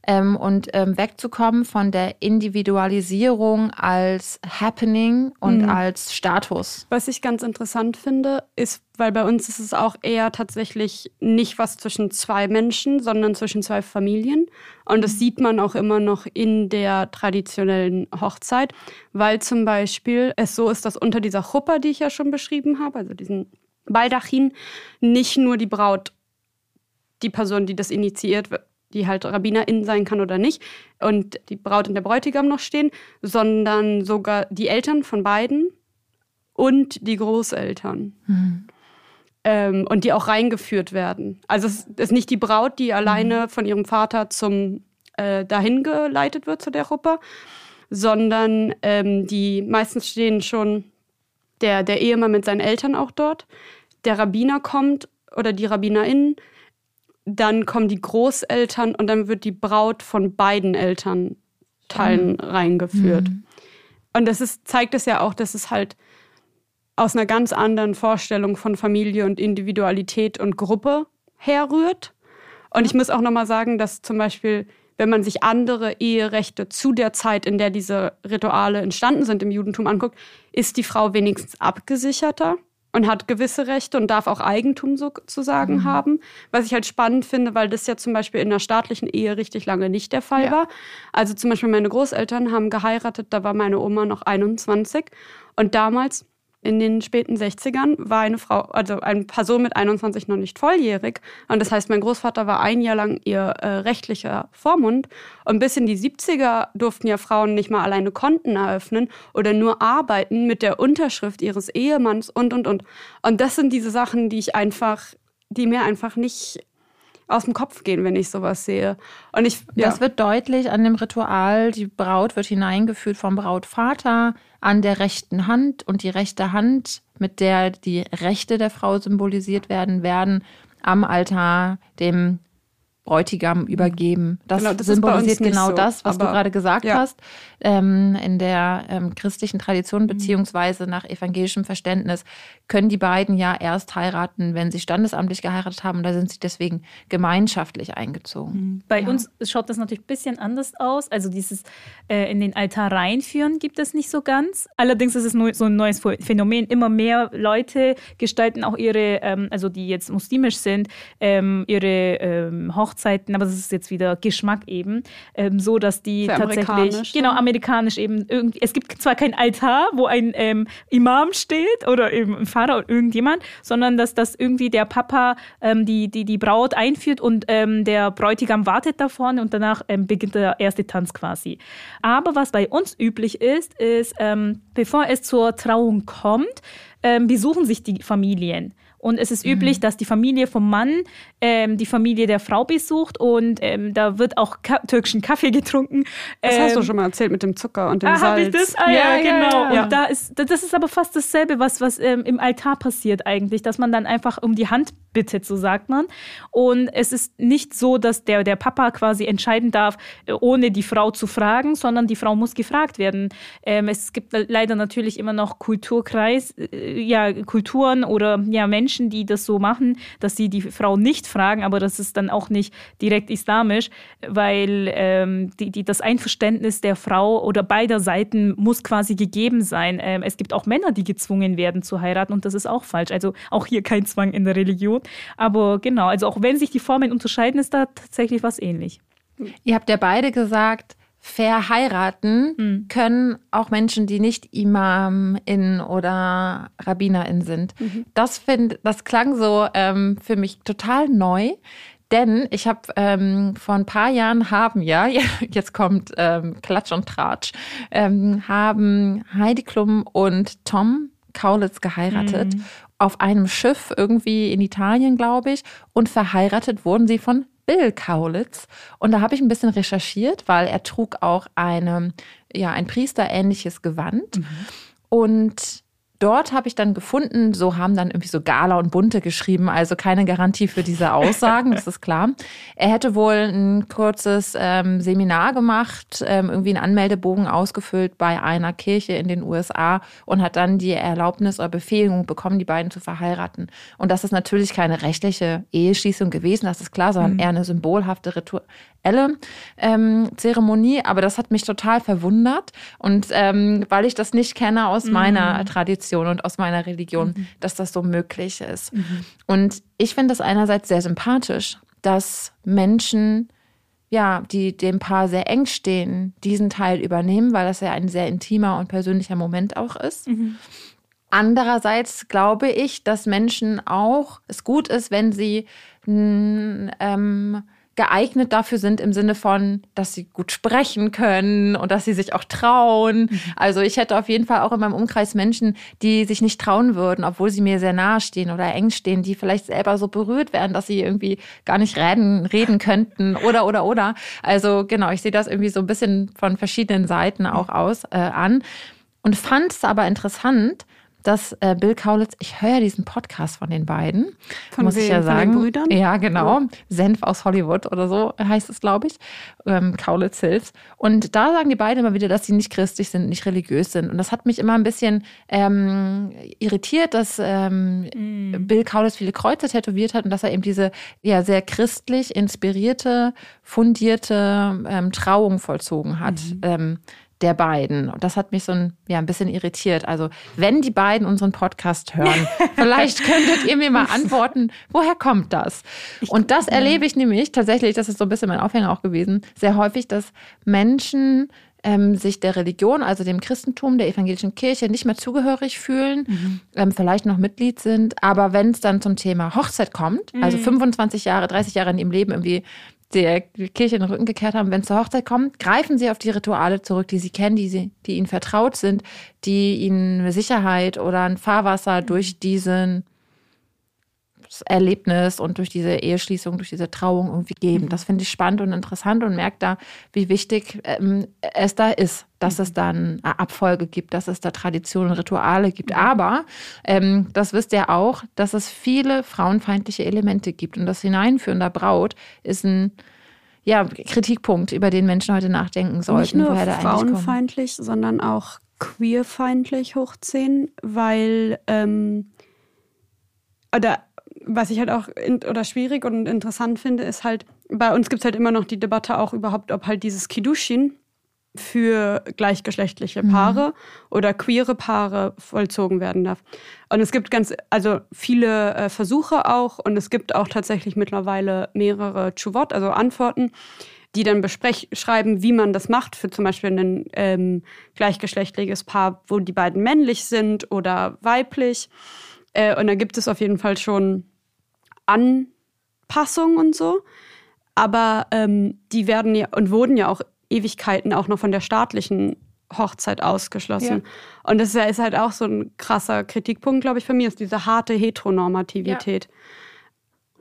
ähm, und ähm, wegzukommen von der Individualisierung als Happening und Mhm. als Status. Was ich ganz interessant finde, ist, weil bei uns ist es auch eher tatsächlich nicht was zwischen zwei Menschen, sondern zwischen zwei Familien. Und das sieht man auch immer noch in der traditionellen Hochzeit, weil zum Beispiel es so ist, dass unter dieser Chuppa, die ich ja schon beschrieben habe, also diesen Baldachin, nicht nur die Braut, die Person, die das initiiert, die halt Rabbinerin sein kann oder nicht, und die Braut und der Bräutigam noch stehen, sondern sogar die Eltern von beiden und die Großeltern. Ähm, und die auch reingeführt werden. Also es ist nicht die Braut, die alleine von ihrem Vater zum äh, dahin geleitet wird zu der Gruppe, sondern ähm, die meistens stehen schon der, der Ehemann mit seinen Eltern auch dort. Der Rabbiner kommt oder die Rabbinerin, dann kommen die Großeltern und dann wird die Braut von beiden Elternteilen reingeführt. Und das ist, zeigt es ja auch, dass es halt aus einer ganz anderen Vorstellung von Familie und Individualität und Gruppe herrührt. Und ich muss auch nochmal sagen, dass zum Beispiel wenn man sich andere Eherechte zu der Zeit, in der diese Rituale entstanden sind im Judentum anguckt, ist die Frau wenigstens abgesicherter und hat gewisse Rechte und darf auch Eigentum sozusagen mhm. haben. Was ich halt spannend finde, weil das ja zum Beispiel in der staatlichen Ehe richtig lange nicht der Fall ja. war. Also zum Beispiel meine Großeltern haben geheiratet, da war meine Oma noch 21 und damals in den späten 60ern war eine Frau, also eine Person mit 21 noch nicht volljährig. Und das heißt, mein Großvater war ein Jahr lang ihr äh, rechtlicher Vormund. Und bis in die 70er durften ja Frauen nicht mal alleine Konten eröffnen oder nur arbeiten mit der Unterschrift ihres Ehemanns und, und, und. Und das sind diese Sachen, die ich einfach, die mir einfach nicht aus dem Kopf gehen, wenn ich sowas sehe. Und ich, ja. Das wird deutlich an dem Ritual. Die Braut wird hineingeführt vom Brautvater an der rechten Hand und die rechte Hand, mit der die Rechte der Frau symbolisiert werden, werden am Altar dem Bräutigam übergeben. Das, genau, das symbolisiert genau so, das, was du gerade gesagt ja. hast. Ähm, in der ähm, christlichen Tradition mhm. beziehungsweise nach evangelischem Verständnis können die beiden ja erst heiraten, wenn sie standesamtlich geheiratet haben. Da sind sie deswegen gemeinschaphätlich eingezogen. Mhm. Bei ja. uns schaut das natürlich ein bisschen anders aus. Also dieses äh, in den Altar reinführen gibt es nicht so ganz. Allerdings ist es nur so ein neues Phänomen. Immer mehr Leute gestalten auch ihre, ähm, also die jetzt muslimisch sind, ähm, ihre ähm, Hochzeiten, aber das ist jetzt wieder Geschmack eben, ähm, so dass die Für tatsächlich, genau, amerikanisch eben irgendwie, es gibt zwar kein Altar, wo ein ähm, Imam steht oder eben ein Vater oder irgendjemand, sondern dass das irgendwie der Papa ähm, die, die, die Braut einführt und ähm, der Bräutigam wartet da vorne und danach ähm, beginnt der erste Tanz quasi. Aber was bei uns üblich ist, ist, ähm, bevor es zur Trauung kommt, besuchen sich die Familien. Und es ist mhm. üblich, dass die Familie vom Mann ähm, die Familie der Frau besucht und ähm, da wird auch ka türkischen Kaffee getrunken. Das ähm, hast du ähm, schon mal erzählt mit dem Zucker und dem ah, Salz. Ich das? Ah, ja, ja genau. Ja, ja. Und da ist, das ist aber fast dasselbe, was, was ähm, im Altar passiert eigentlich, dass man dann einfach um die Hand bittet, so sagt man. Und es ist nicht so, dass der, der Papa quasi entscheiden darf, äh, ohne die Frau zu fragen, sondern die Frau muss gefragt werden. Ähm, es gibt leider natürlich immer noch Kulturkreis, äh, ja, Kulturen oder ja, Menschen, die das so machen, dass sie die Frau nicht fragen, aber das ist dann auch nicht direkt islamisch, weil ähm, die, die, das Einverständnis der Frau oder beider Seiten muss quasi gegeben sein. Ähm, es gibt auch Männer, die gezwungen werden zu heiraten und das ist auch falsch. Also auch hier kein Zwang in der Religion. Aber genau, also auch wenn sich die Formen unterscheiden, ist da tatsächlich was ähnlich. Ihr habt ja beide gesagt, verheiraten mhm. können auch Menschen, die nicht Imamin oder Rabbinerin sind. Mhm. Das, find, das klang so ähm, für mich total neu. Denn ich habe ähm, vor ein paar Jahren haben ja, [LAUGHS] jetzt kommt ähm, Klatsch und Tratsch, ähm, haben Heidi Klum und Tom Kaulitz geheiratet. Mhm. Auf einem Schiff irgendwie in Italien, glaube ich. Und verheiratet wurden sie von Bill Kaulitz. Und da habe ich ein bisschen recherchiert, weil er trug auch eine, ja, ein priesterähnliches Gewand. Mhm. Und dort habe ich dann gefunden, so haben dann irgendwie so Gala und Bunte geschrieben, also keine Garantie für diese Aussagen, das ist klar. Er hätte wohl ein kurzes ähm, Seminar gemacht, ähm, irgendwie einen Anmeldebogen ausgefüllt bei einer Kirche in den USA und hat dann die Erlaubnis oder Befähigung bekommen, die beiden zu verheiraten. Und das ist natürlich keine rechtliche Eheschließung gewesen, das ist klar, sondern mhm. eher eine symbolhafte rituelle ähm, Zeremonie. Aber das hat mich total verwundert und ähm, weil ich das nicht kenne aus mhm. meiner Tradition, Tradition und aus meiner Religion, mhm. dass das so möglich ist. Mhm. Und ich finde das einerseits sehr sympathisch, dass Menschen, ja, die dem Paar sehr eng stehen, diesen Teil übernehmen, weil das ja ein sehr intimer und persönlicher Moment auch ist. Mhm. Andererseits glaube ich, dass Menschen auch es gut ist, wenn sie ähm, geeignet dafür sind im Sinne von, dass sie gut sprechen können und dass sie sich auch trauen. Mhm. Also ich hätte auf jeden Fall auch in meinem Umkreis Menschen, die sich nicht trauen würden, obwohl sie mir sehr nahe stehen oder eng stehen, die vielleicht selber so berührt werden, dass sie irgendwie gar nicht reden, reden könnten oder oder oder. Also genau, ich sehe das irgendwie so ein bisschen von verschiedenen Seiten auch aus äh, an und fand es aber interessant, dass äh, Bill Kaulitz, ich höre ja diesen Podcast von den beiden, Von muss ich wem? ja Von den sagen. Brüdern? Ja, genau. Senf aus Hollywood oder so heißt es, glaube ich. Ähm, Kaulitz Hills. Und da sagen die beiden immer wieder, dass sie nicht christlich sind, nicht religiös sind. Und das hat mich immer ein bisschen ähm, irritiert, dass ähm, Bill Kaulitz viele Kreuze tätowiert hat und dass er eben diese ja sehr christlich inspirierte, fundierte ähm, Trauung vollzogen hat. Ähm, der beiden. Und das hat mich so ein, ja, ein bisschen irritiert. Also, wenn die beiden unseren Podcast hören, [LAUGHS] vielleicht könntet ihr mir mal antworten, woher kommt das? Und das erlebe ich nämlich tatsächlich, das ist so ein bisschen mein Aufhänger auch gewesen, sehr häufig, dass Menschen ähm, sich der Religion, also dem Christentum, der evangelischen Kirche nicht mehr zugehörig fühlen, ähm, vielleicht noch Mitglied sind, aber wenn es dann zum Thema Hochzeit kommt, also 25 Jahre, 30 Jahre in ihrem Leben irgendwie der Kirche in den Rücken gekehrt haben, wenn es zur Hochzeit kommt, greifen sie auf die Rituale zurück, die sie kennen, die, sie, die ihnen vertraut sind, die ihnen eine Sicherheit oder ein Fahrwasser durch diesen Erlebnis und durch diese Eheschließung, durch diese Trauung irgendwie geben. Das finde ich spannend und interessant und merke da, wie wichtig ähm, es da ist, dass es da eine Abfolge gibt, dass es da Traditionen und Rituale gibt. Aber ähm, das wisst ihr auch, dass es viele frauenfeindliche Elemente gibt. Und das Hineinführen der Braut ist ein ja, Kritikpunkt, über den Menschen heute nachdenken sollten. Nicht nur frauenfeindlich, sondern auch queerfeindlich hoch 10, weil ähm, oder was ich halt auch in, oder schwierig und interessant finde, ist halt, bei uns gibt es halt immer noch die Debatte auch überhaupt, ob halt dieses Kidushin für gleichgeschlechtliche Paare oder queere Paare vollzogen werden darf. Und es gibt ganz, also viele äh, Versuche auch und es gibt auch tatsächlich mittlerweile mehrere Chuvot, also Antworten, die dann besprech schreiben, wie man das macht für zum Beispiel ein ähm, gleichgeschlechtliches Paar, wo die beiden männlich sind oder weiblich. Äh, und da gibt es auf jeden Fall schon Anpassungen und so. Aber ähm, die werden ja und wurden ja auch Ewigkeiten auch noch von der staatlichen Hochzeit ausgeschlossen. Und das ist ja- halt auch so ein krasser Kritikpunkt, glaube ich, von mir, ist diese harte Heteronormativität.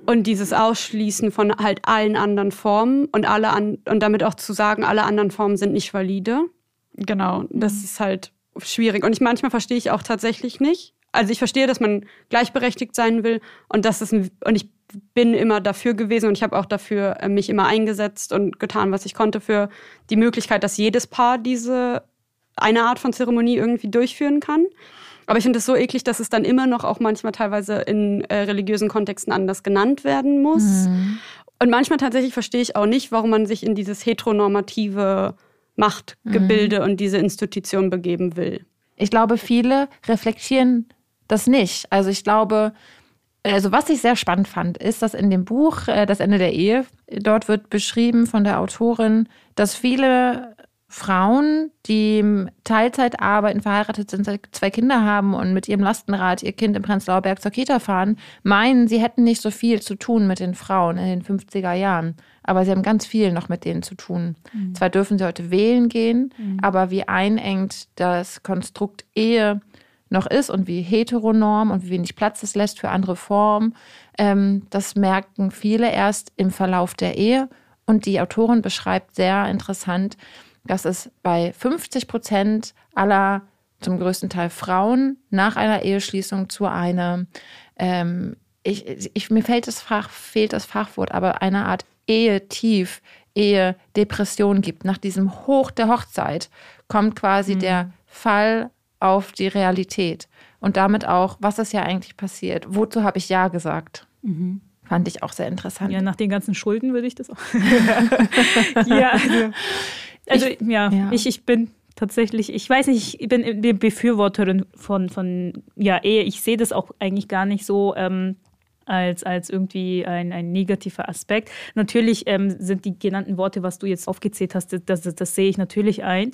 Und dieses Ausschließen von halt allen anderen Formen und alle an, und damit auch zu sagen, alle anderen Formen sind nicht valide. Genau, das ist halt schwierig. Und ich manchmal verstehe ich auch tatsächlich nicht. Also ich verstehe, dass man gleichberechtigt sein will und das ist ein, und ich bin immer dafür gewesen und ich habe auch dafür äh, mich immer eingesetzt und getan, was ich konnte für die Möglichkeit, dass jedes Paar diese eine Art von Zeremonie irgendwie durchführen kann. Aber ich finde es so eklig, dass es dann immer noch auch manchmal teilweise in äh, religiösen Kontexten anders genannt werden muss. Und manchmal tatsächlich verstehe ich auch nicht, warum man sich in dieses heteronormative Machtgebilde und diese Institution begeben will. Ich glaube, viele reflektieren das nicht. Also ich glaube, also was ich sehr spannend fand, ist, dass in dem Buch äh, Das Ende der Ehe, dort wird beschrieben von der Autorin, dass viele Frauen, die Teilzeit arbeiten, verheiratet sind, zwei Kinder haben und mit ihrem Lastenrad ihr Kind im Prenzlauer Berg zur Kita fahren, meinen, sie hätten nicht so viel zu tun mit den Frauen in den 50er Jahren. Aber sie haben ganz viel noch mit denen zu tun. Zwar dürfen sie heute wählen gehen, aber wie einengt das Konstrukt Ehe noch ist und wie heteronorm und wie wenig Platz es lässt für andere Formen, ähm, das merken viele erst im Verlauf der Ehe. Und die Autorin beschreibt sehr interessant, dass es bei 50 Prozent aller zum größten Teil Frauen nach einer Eheschließung zu einer, ähm, ich, ich, mir fällt das Fach, fehlt das Fachwort, aber eine Art Ehe-Tief, Ehe-Depression gibt. Nach diesem Hoch der Hochzeit kommt quasi der Fall auf die Realität und damit auch, was ist ja eigentlich passiert? Wozu habe ich Ja gesagt? Fand ich auch sehr interessant. Ja, nach den ganzen Schulden würde ich das auch. [LAUGHS] ja, also, also ja, ja. Ich, ich bin tatsächlich, ich weiß nicht, ich bin eine Befürworterin von, von ja, Ehe. Ich sehe das auch eigentlich gar nicht so. Ähm, als, als irgendwie ein, ein negativer Aspekt. Natürlich ähm, sind die genannten Worte, was du jetzt aufgezählt hast, das, das, das sehe ich natürlich ein.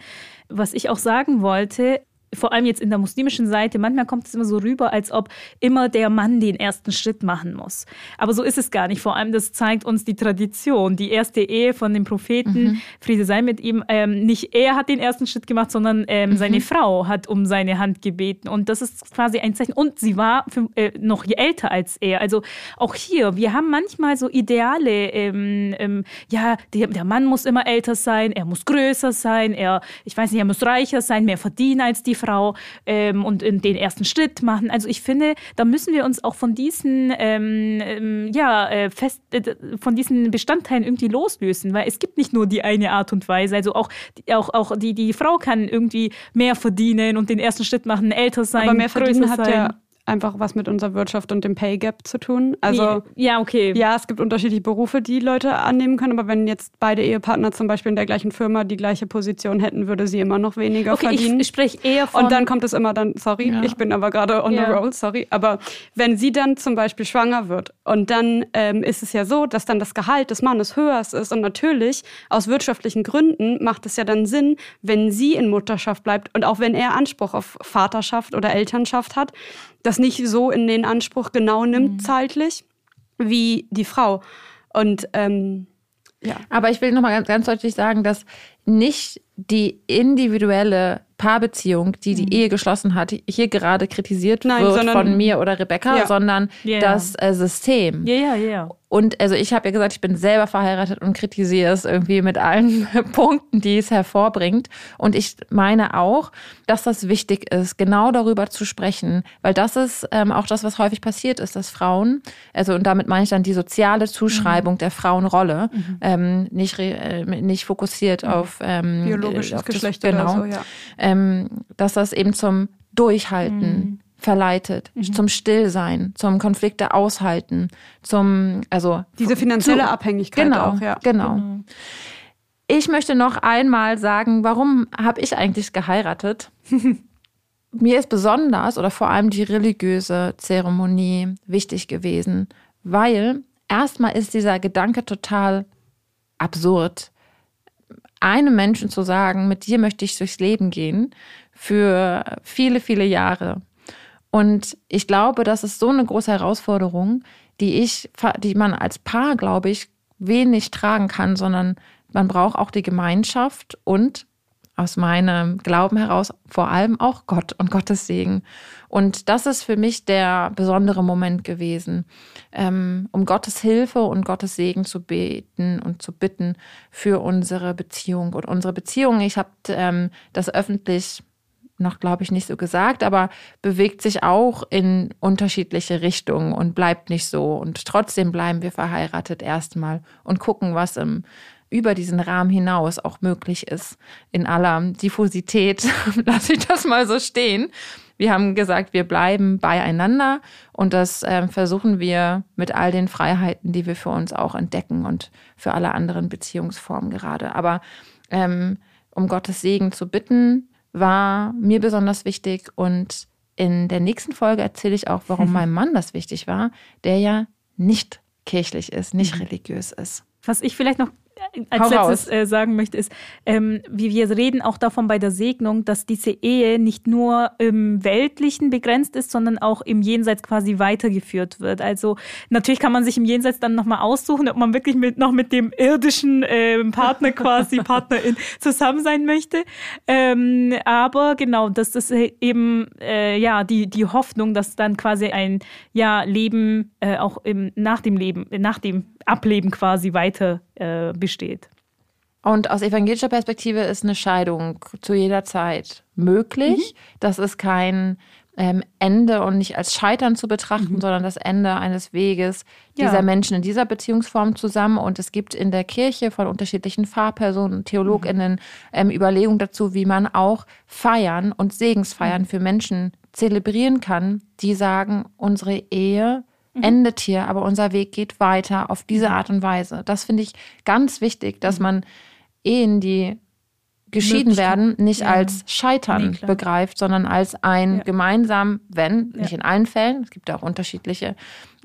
Was ich auch sagen wollte, vor allem jetzt in der muslimischen Seite, manchmal kommt es immer so rüber, als ob immer der Mann den ersten Schritt machen muss. Aber so ist es gar nicht. Vor allem, das zeigt uns die Tradition. Die erste Ehe von dem Propheten, Friede sei mit ihm, ähm, nicht er hat den ersten Schritt gemacht, sondern ähm, seine Frau hat um seine Hand gebeten. Und das ist quasi ein Zeichen. Und sie war für, äh, noch älter als er. Also auch hier, wir haben manchmal so Ideale, ähm, ähm, ja, der, der Mann muss immer älter sein, er muss größer sein, er, ich weiß nicht, er muss reicher sein, mehr verdienen als die Ehefrau ähm, und den ersten Schritt machen. Also ich finde, da müssen wir uns auch von diesen, ähm, ähm, ja, äh, fest, äh, von diesen Bestandteilen irgendwie loslösen, weil es gibt nicht nur die eine Art und Weise. Also auch, auch, auch die, die Frau kann irgendwie mehr verdienen und den ersten Schritt machen, älter sein. Aber mehr verdienen hat sein. ja einfach was mit unserer Wirtschaft und dem Pay Gap zu tun. Also ja, okay. Ja, es gibt unterschiedliche Berufe, die Leute annehmen können, aber wenn jetzt beide Ehepartner zum Beispiel in der gleichen Firma die gleiche Position hätten, würde sie immer noch weniger okay, verdienen. Ich, ich spreche eher von. Und dann kommt es immer dann, sorry, ja. ich bin aber gerade on ja. the roll, sorry. Aber wenn sie dann zum Beispiel schwanger wird und dann ähm, ist es ja so, dass dann das Gehalt des Mannes höher ist und natürlich aus wirtschaftlichen Gründen macht es ja dann Sinn, wenn sie in Mutterschaft bleibt und auch wenn er Anspruch auf Vaterschaft oder Elternschaft hat, das nicht so in den Anspruch genau nimmt, mhm. zeitlich, wie die Frau. Und ähm, ja. Aber ich will nochmal ganz, ganz deutlich sagen, dass nicht die individuelle Paarbeziehung, die die mhm. Ehe geschlossen hat, hier gerade kritisiert Nein, wird von mir oder Rebecca, ja. sondern yeah. das äh, System. Ja, ja, ja. Und also ich habe ja gesagt, ich bin selber verheiratet und kritisiere es irgendwie mit allen [LAUGHS] Punkten, die es hervorbringt. Und ich meine auch, dass das wichtig ist, genau darüber zu sprechen, weil das ist ähm, auch das, was häufig passiert ist, dass Frauen, also und damit meine ich dann die soziale Zuschreibung mhm. der Frauenrolle, mhm. ähm, nicht, äh, nicht fokussiert mhm. auf ähm, biologisches auf Geschlecht das, genau, oder so, ja. Ähm, dass das eben zum Durchhalten mhm verleitet, mhm. zum Stillsein, zum Konflikte aushalten, zum, also. Diese finanzielle zu, Abhängigkeit genau, auch, ja. Genau. Mhm. Ich möchte noch einmal sagen, warum habe ich eigentlich geheiratet? [LAUGHS] Mir ist besonders oder vor allem die religiöse Zeremonie wichtig gewesen, weil erstmal ist dieser Gedanke total absurd. Einem Menschen zu sagen, mit dir möchte ich durchs Leben gehen für viele, viele Jahre. Und ich glaube, das ist so eine große Herausforderung, die ich, die man als Paar, glaube ich, wenig tragen kann, sondern man braucht auch die Gemeinschaft und aus meinem Glauben heraus vor allem auch Gott und Gottes Segen. Und das ist für mich der besondere Moment gewesen, ähm, um Gottes Hilfe und Gottes Segen zu beten und zu bitten für unsere Beziehung. Und unsere Beziehung, ich habe ähm, das öffentlich noch, glaube ich, nicht so gesagt, aber bewegt sich auch in unterschiedliche Richtungen und bleibt nicht so. Und trotzdem bleiben wir verheiratet erstmal und gucken, was im über diesen Rahmen hinaus auch möglich ist. In aller Diffusität [LAUGHS] lasse ich das mal so stehen. Wir haben gesagt, wir bleiben beieinander und das äh, versuchen wir mit all den Freiheiten, die wir für uns auch entdecken und für alle anderen Beziehungsformen gerade. Aber ähm, um Gottes Segen zu bitten, war mir besonders wichtig und in der nächsten Folge erzähle ich auch, warum [LAUGHS] meinem Mann das wichtig war, der ja nicht kirchlich ist, nicht mhm. religiös ist. Was ich vielleicht noch als Hau letztes äh, sagen möchte, ist, ähm, wie wir reden auch davon bei der Segnung, dass diese Ehe nicht nur im Weltlichen begrenzt ist, sondern auch im Jenseits quasi weitergeführt wird. Also natürlich kann man sich im Jenseits dann nochmal aussuchen, ob man wirklich mit, noch mit dem irdischen äh, Partner [LAUGHS] quasi, Partnerin zusammen sein möchte. Ähm, aber genau, das ist eben äh, ja die, die Hoffnung, dass dann quasi ein ja, Leben äh, auch im, nach dem Leben, nach dem Ableben quasi weiter äh, besteht. Und aus evangelischer Perspektive ist eine Scheidung zu jeder Zeit möglich. Mhm. Das ist kein ähm, Ende und nicht als Scheitern zu betrachten, mhm. sondern das Ende eines Weges dieser ja. Menschen in dieser Beziehungsform zusammen. Und es gibt in der Kirche von unterschiedlichen Fahrpersonen, TheologInnen mhm. ähm, Überlegungen dazu, wie man auch Feiern und Segensfeiern mhm. für Menschen zelebrieren kann, die sagen, unsere Ehe mhm. endet hier, aber unser Weg geht weiter auf diese mhm. Art und Weise. Das finde ich ganz wichtig, dass mhm. man Ehen, die geschieden werden, nicht ja. als Scheitern nee, begreift, sondern als ein ja. gemeinsam, wenn, nicht in allen Fällen, es gibt ja auch unterschiedliche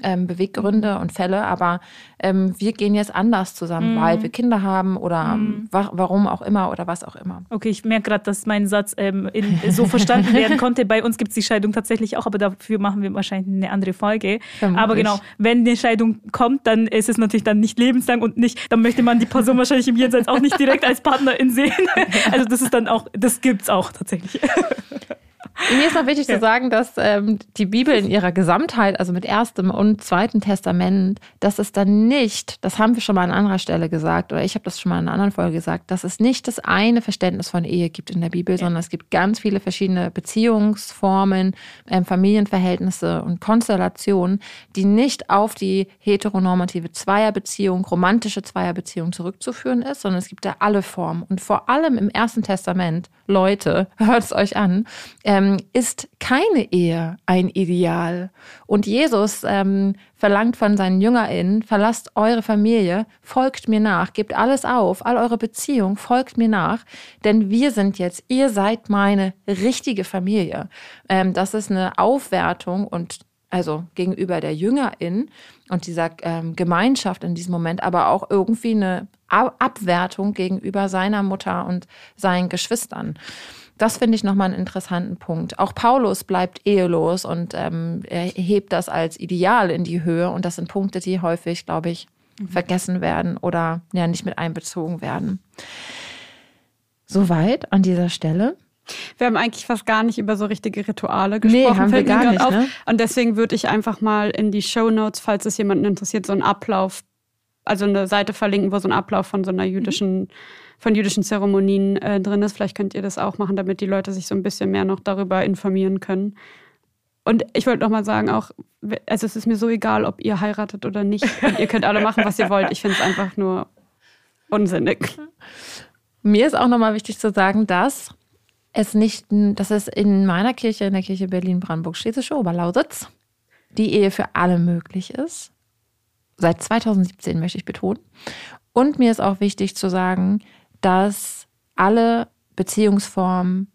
ähm, Beweggründe und Fälle, aber ähm, wir gehen jetzt anders zusammen, mhm. weil wir Kinder haben oder mhm. wa warum auch immer oder was auch immer. Okay, ich merke gerade, dass mein Satz ähm, in, so verstanden werden [LAUGHS] konnte. Bei uns gibt es die Scheidung tatsächlich auch, aber dafür machen wir wahrscheinlich eine andere Folge. Vermutlich. Aber genau, wenn eine Scheidung kommt, dann ist es natürlich dann nicht lebenslang und nicht, dann möchte man die Person wahrscheinlich im Jenseits auch nicht direkt als Partnerin sehen. [LAUGHS] Also das ist dann auch, das gibt es auch tatsächlich. [LAUGHS] Mir ist noch wichtig ja. zu sagen, dass ähm, die Bibel in ihrer Gesamtheit, also mit erstem und zweitem Testament, dass es dann nicht, das haben wir schon mal an anderer Stelle gesagt, oder ich habe das schon mal in einer anderen Folge gesagt, dass es nicht das eine Verständnis von Ehe gibt in der Bibel, ja. sondern es gibt ganz viele verschiedene Beziehungsformen, ähm, Familienverhältnisse und Konstellationen, die nicht auf die heteronormative Zweierbeziehung, romantische Zweierbeziehung zurückzuführen ist, sondern es gibt da alle Formen. Und vor allem im Ersten Testament, Leute, [LAUGHS] hört es euch an, ähm, ist keine Ehe ein Ideal. Und Jesus ähm, verlangt von seinen JüngerInnen, verlasst eure Familie, folgt mir nach, gebt alles auf, all eure Beziehung, folgt mir nach, denn wir sind jetzt, ihr seid meine richtige Familie. Ähm, das ist eine Aufwertung und also gegenüber der Jüngerin und dieser ähm, Gemeinschaft in diesem Moment, aber auch irgendwie eine Abwertung gegenüber seiner Mutter und seinen Geschwistern. Das finde ich nochmal einen interessanten Punkt. Auch Paulus bleibt ehelos und ähm, er hebt das als Ideal in die Höhe. Und das sind Punkte, die häufig, glaube ich, mhm. vergessen werden oder ja nicht mit einbezogen werden. Soweit an dieser Stelle. Wir haben eigentlich fast gar nicht über so richtige Rituale gesprochen. Nee, haben wir gar nicht, ne? Und deswegen würde ich einfach mal in die Show Notes, falls es jemanden interessiert, so einen Ablauf, also eine Seite verlinken, wo so ein Ablauf von so einer jüdischen mhm von jüdischen Zeremonien äh, drin ist. Vielleicht könnt ihr das auch machen, damit die Leute sich so ein bisschen mehr noch darüber informieren können. Und ich wollte noch mal sagen, auch, also es ist mir so egal, ob ihr heiratet oder nicht. Und [LAUGHS] ihr könnt alle machen, was ihr wollt. Ich finde es einfach nur unsinnig. Mir ist auch noch mal wichtig zu sagen, dass es nicht, dass es in meiner Kirche, in der Kirche Berlin-Brandenburg-Schlesische Oberlausitz, die Ehe für alle möglich ist. Seit 2017 möchte ich betonen. Und mir ist auch wichtig zu sagen, dass alle Beziehungsformen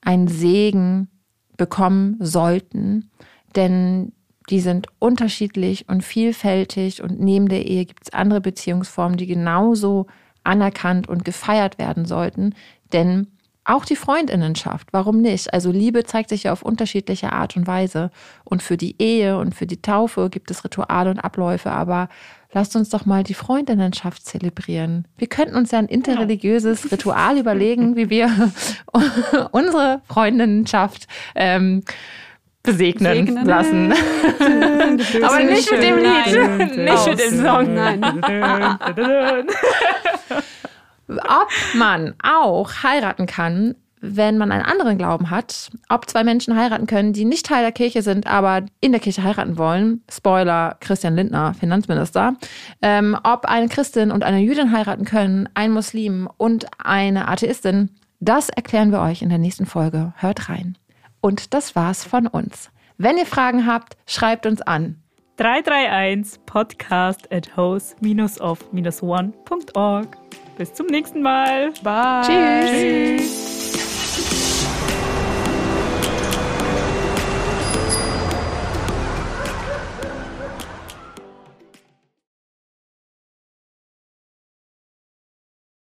einen Segen bekommen sollten, denn die sind unterschiedlich und vielfältig und neben der Ehe gibt es andere Beziehungsformen, die genauso anerkannt und gefeiert werden sollten, denn auch die Freundinnenschaft, warum nicht? Also Liebe zeigt sich ja auf unterschiedliche Art und Weise und für die Ehe und für die Taufe gibt es Rituale und Abläufe, aber lasst uns doch mal die Freundinnenschaft zelebrieren. Wir könnten uns ja ein interreligiöses Ritual [LAUGHS] überlegen, wie wir [LAUGHS] unsere Freundinnenschaft ähm, besegnen Segnen. lassen. [LAUGHS] Aber nicht mit dem Lied, nicht mit dem Song. Nein. Ob man auch heiraten kann, wenn man einen anderen Glauben hat, ob zwei Menschen heiraten können, die nicht Teil der Kirche sind, aber in der Kirche heiraten wollen. Spoiler, Christian Lindner, Finanzminister. Ähm, ob eine Christin und eine Jüdin heiraten können, ein Muslim und eine Atheistin, das erklären wir euch in der nächsten Folge. Hört rein. Und das war's von uns. Wenn ihr Fragen habt, schreibt uns an. 331 podcast at host-of-one.org. Bis zum nächsten Mal. Bye. Tschüss. Tschüss.